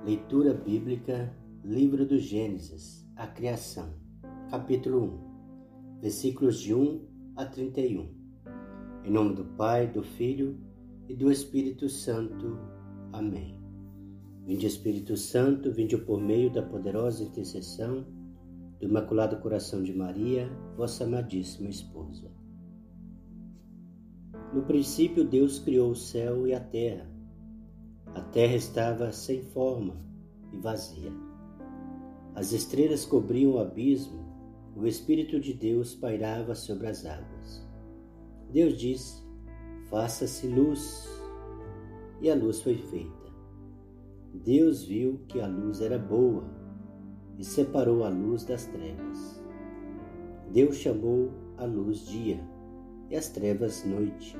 Leitura bíblica, livro do Gênesis, a criação, capítulo 1, versículos de 1 a 31. Em nome do Pai, do Filho e do Espírito Santo. Amém. Vinde Espírito Santo, vinde por meio da poderosa intercessão do Imaculado Coração de Maria, vossa amadíssima esposa. No princípio Deus criou o céu e a terra a terra estava sem forma e vazia. As estrelas cobriam o abismo, o Espírito de Deus pairava sobre as águas. Deus disse: Faça-se luz. E a luz foi feita. Deus viu que a luz era boa e separou a luz das trevas. Deus chamou a luz dia e as trevas noite.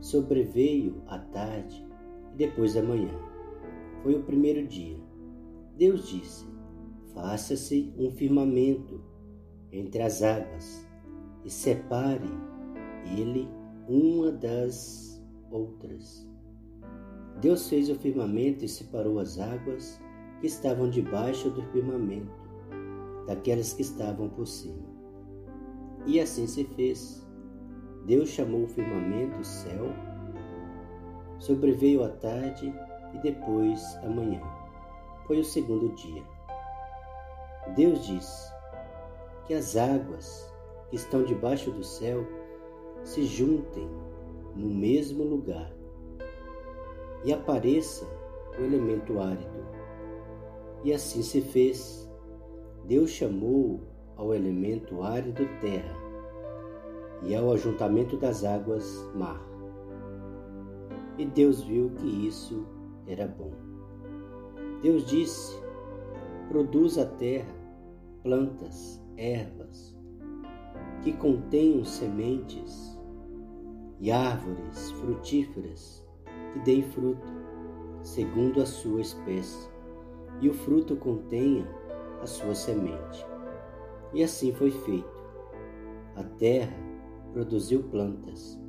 Sobreveio a tarde e depois da manhã. Foi o primeiro dia. Deus disse: Faça-se um firmamento entre as águas e separe ele uma das outras. Deus fez o firmamento e separou as águas que estavam debaixo do firmamento daquelas que estavam por cima. E assim se fez. Deus chamou o firmamento céu Sobreveio a tarde e depois a manhã. Foi o segundo dia. Deus disse que as águas que estão debaixo do céu se juntem no mesmo lugar e apareça o elemento árido. E assim se fez. Deus chamou ao elemento árido terra e ao ajuntamento das águas mar. E Deus viu que isso era bom. Deus disse: Produz a terra plantas, ervas, que contenham sementes e árvores frutíferas que deem fruto, segundo a sua espécie, e o fruto contenha a sua semente. E assim foi feito. A terra produziu plantas,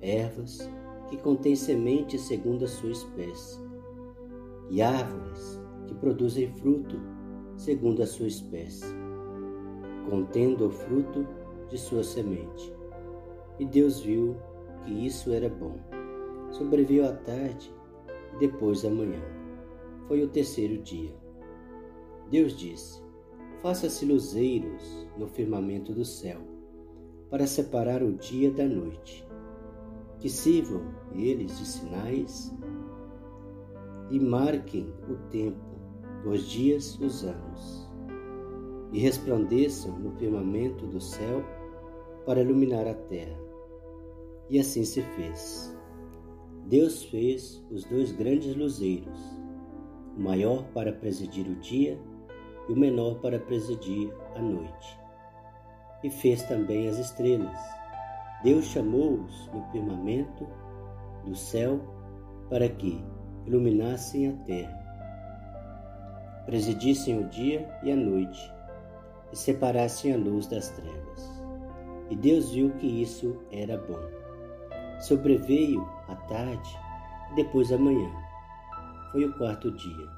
ervas que contém sementes segundo a sua espécie, e árvores que produzem fruto segundo a sua espécie, contendo o fruto de sua semente. E Deus viu que isso era bom. Sobreviu a tarde e depois a manhã. Foi o terceiro dia. Deus disse: Faça-se luzeiros no firmamento do céu, para separar o dia da noite que sirvam eles de sinais e marquem o tempo, os dias, os anos, e resplandeçam no firmamento do céu para iluminar a terra. E assim se fez. Deus fez os dois grandes luzeiros, o maior para presidir o dia e o menor para presidir a noite. E fez também as estrelas Deus chamou-os no firmamento do céu para que iluminassem a terra, presidissem o dia e a noite e separassem a luz das trevas. E Deus viu que isso era bom. Sobreveio a tarde e depois a manhã. Foi o quarto dia.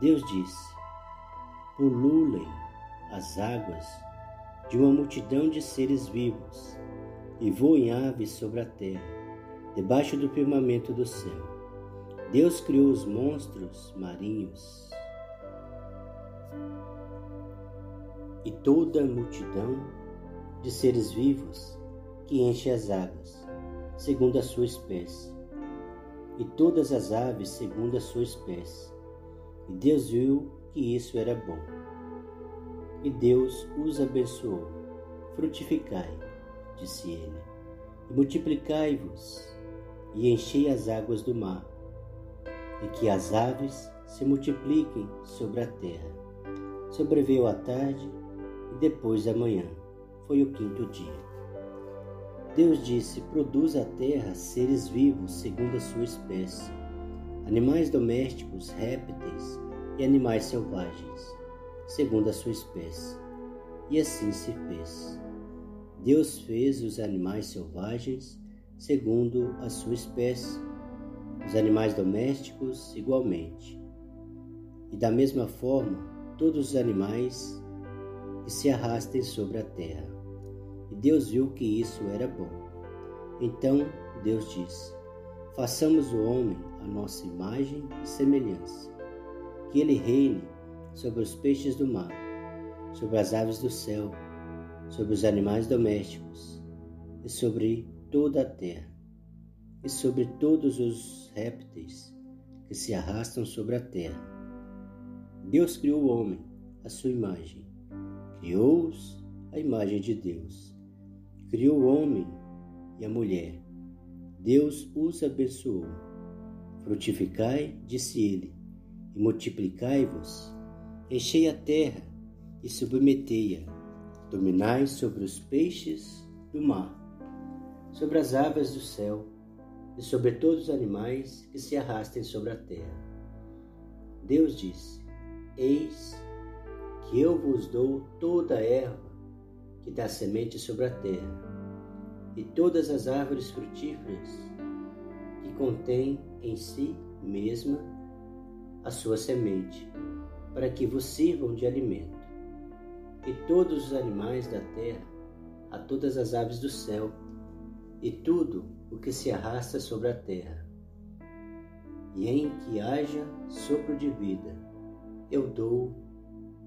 Deus disse: Pululem as águas de uma multidão de seres vivos e voem aves sobre a terra, debaixo do firmamento do céu. Deus criou os monstros marinhos e toda a multidão de seres vivos que enche as águas, segundo a sua espécie, e todas as aves segundo a sua espécie. E Deus viu que isso era bom. E Deus os abençoou. Frutificai disse ele, e multiplicai-vos, e enchei as águas do mar, e que as aves se multipliquem sobre a terra. Sobreveio a tarde e depois da manhã. Foi o quinto dia. Deus disse: Produz a terra seres vivos segundo a sua espécie, animais domésticos, répteis e animais selvagens, segundo a sua espécie. E assim se fez. Deus fez os animais selvagens segundo a sua espécie, os animais domésticos igualmente. e da mesma forma todos os animais que se arrastem sobre a terra. E Deus viu que isso era bom. Então Deus disse: Façamos o homem a nossa imagem e semelhança, que ele reine sobre os peixes do mar, sobre as aves do céu, sobre os animais domésticos e sobre toda a terra, e sobre todos os répteis que se arrastam sobre a terra. Deus criou o homem à sua imagem, criou-os à imagem de Deus. Criou o homem e a mulher. Deus os abençoou. Frutificai, disse ele, e multiplicai-vos, enchei a terra e submetei-a, dominai sobre os peixes do mar, sobre as aves do céu e sobre todos os animais que se arrastem sobre a terra. Deus disse: Eis que eu vos dou toda a erva que dá semente sobre a terra, e todas as árvores frutíferas que contêm em si mesma a sua semente, para que vos sirvam de alimento. E todos os animais da terra, a todas as aves do céu, e tudo o que se arrasta sobre a terra. E em que haja sopro de vida, eu dou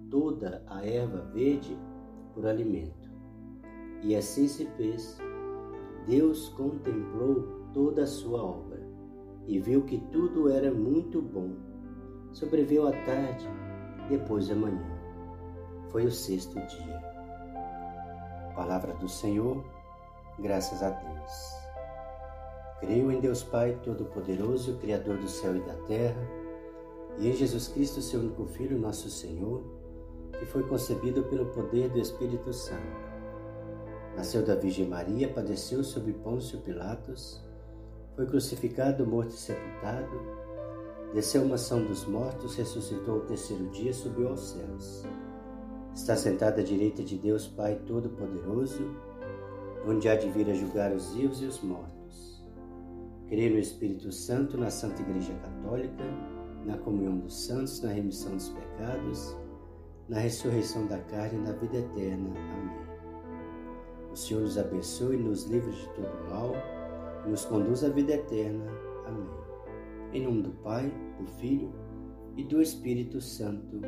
toda a erva verde por alimento. E assim se fez. Deus contemplou toda a sua obra e viu que tudo era muito bom. Sobreveu a tarde, depois da manhã. Foi o sexto dia. Palavra do Senhor, graças a Deus. Creio em Deus Pai Todo-Poderoso, Criador do céu e da terra, e em Jesus Cristo, seu único Filho, nosso Senhor, que foi concebido pelo poder do Espírito Santo. Nasceu da Virgem Maria, padeceu sob Pôncio Pilatos, foi crucificado, morto e sepultado, desceu uma mansão dos mortos, ressuscitou ao terceiro dia, subiu aos céus. Está sentado à direita de Deus Pai Todo-Poderoso, onde há de vir a julgar os vivos e os mortos. Creio no Espírito Santo, na Santa Igreja Católica, na comunhão dos santos, na remissão dos pecados, na ressurreição da carne e na vida eterna. Amém. O Senhor nos abençoe nos livre de todo mal e nos conduz à vida eterna. Amém. Em nome do Pai, do Filho e do Espírito Santo.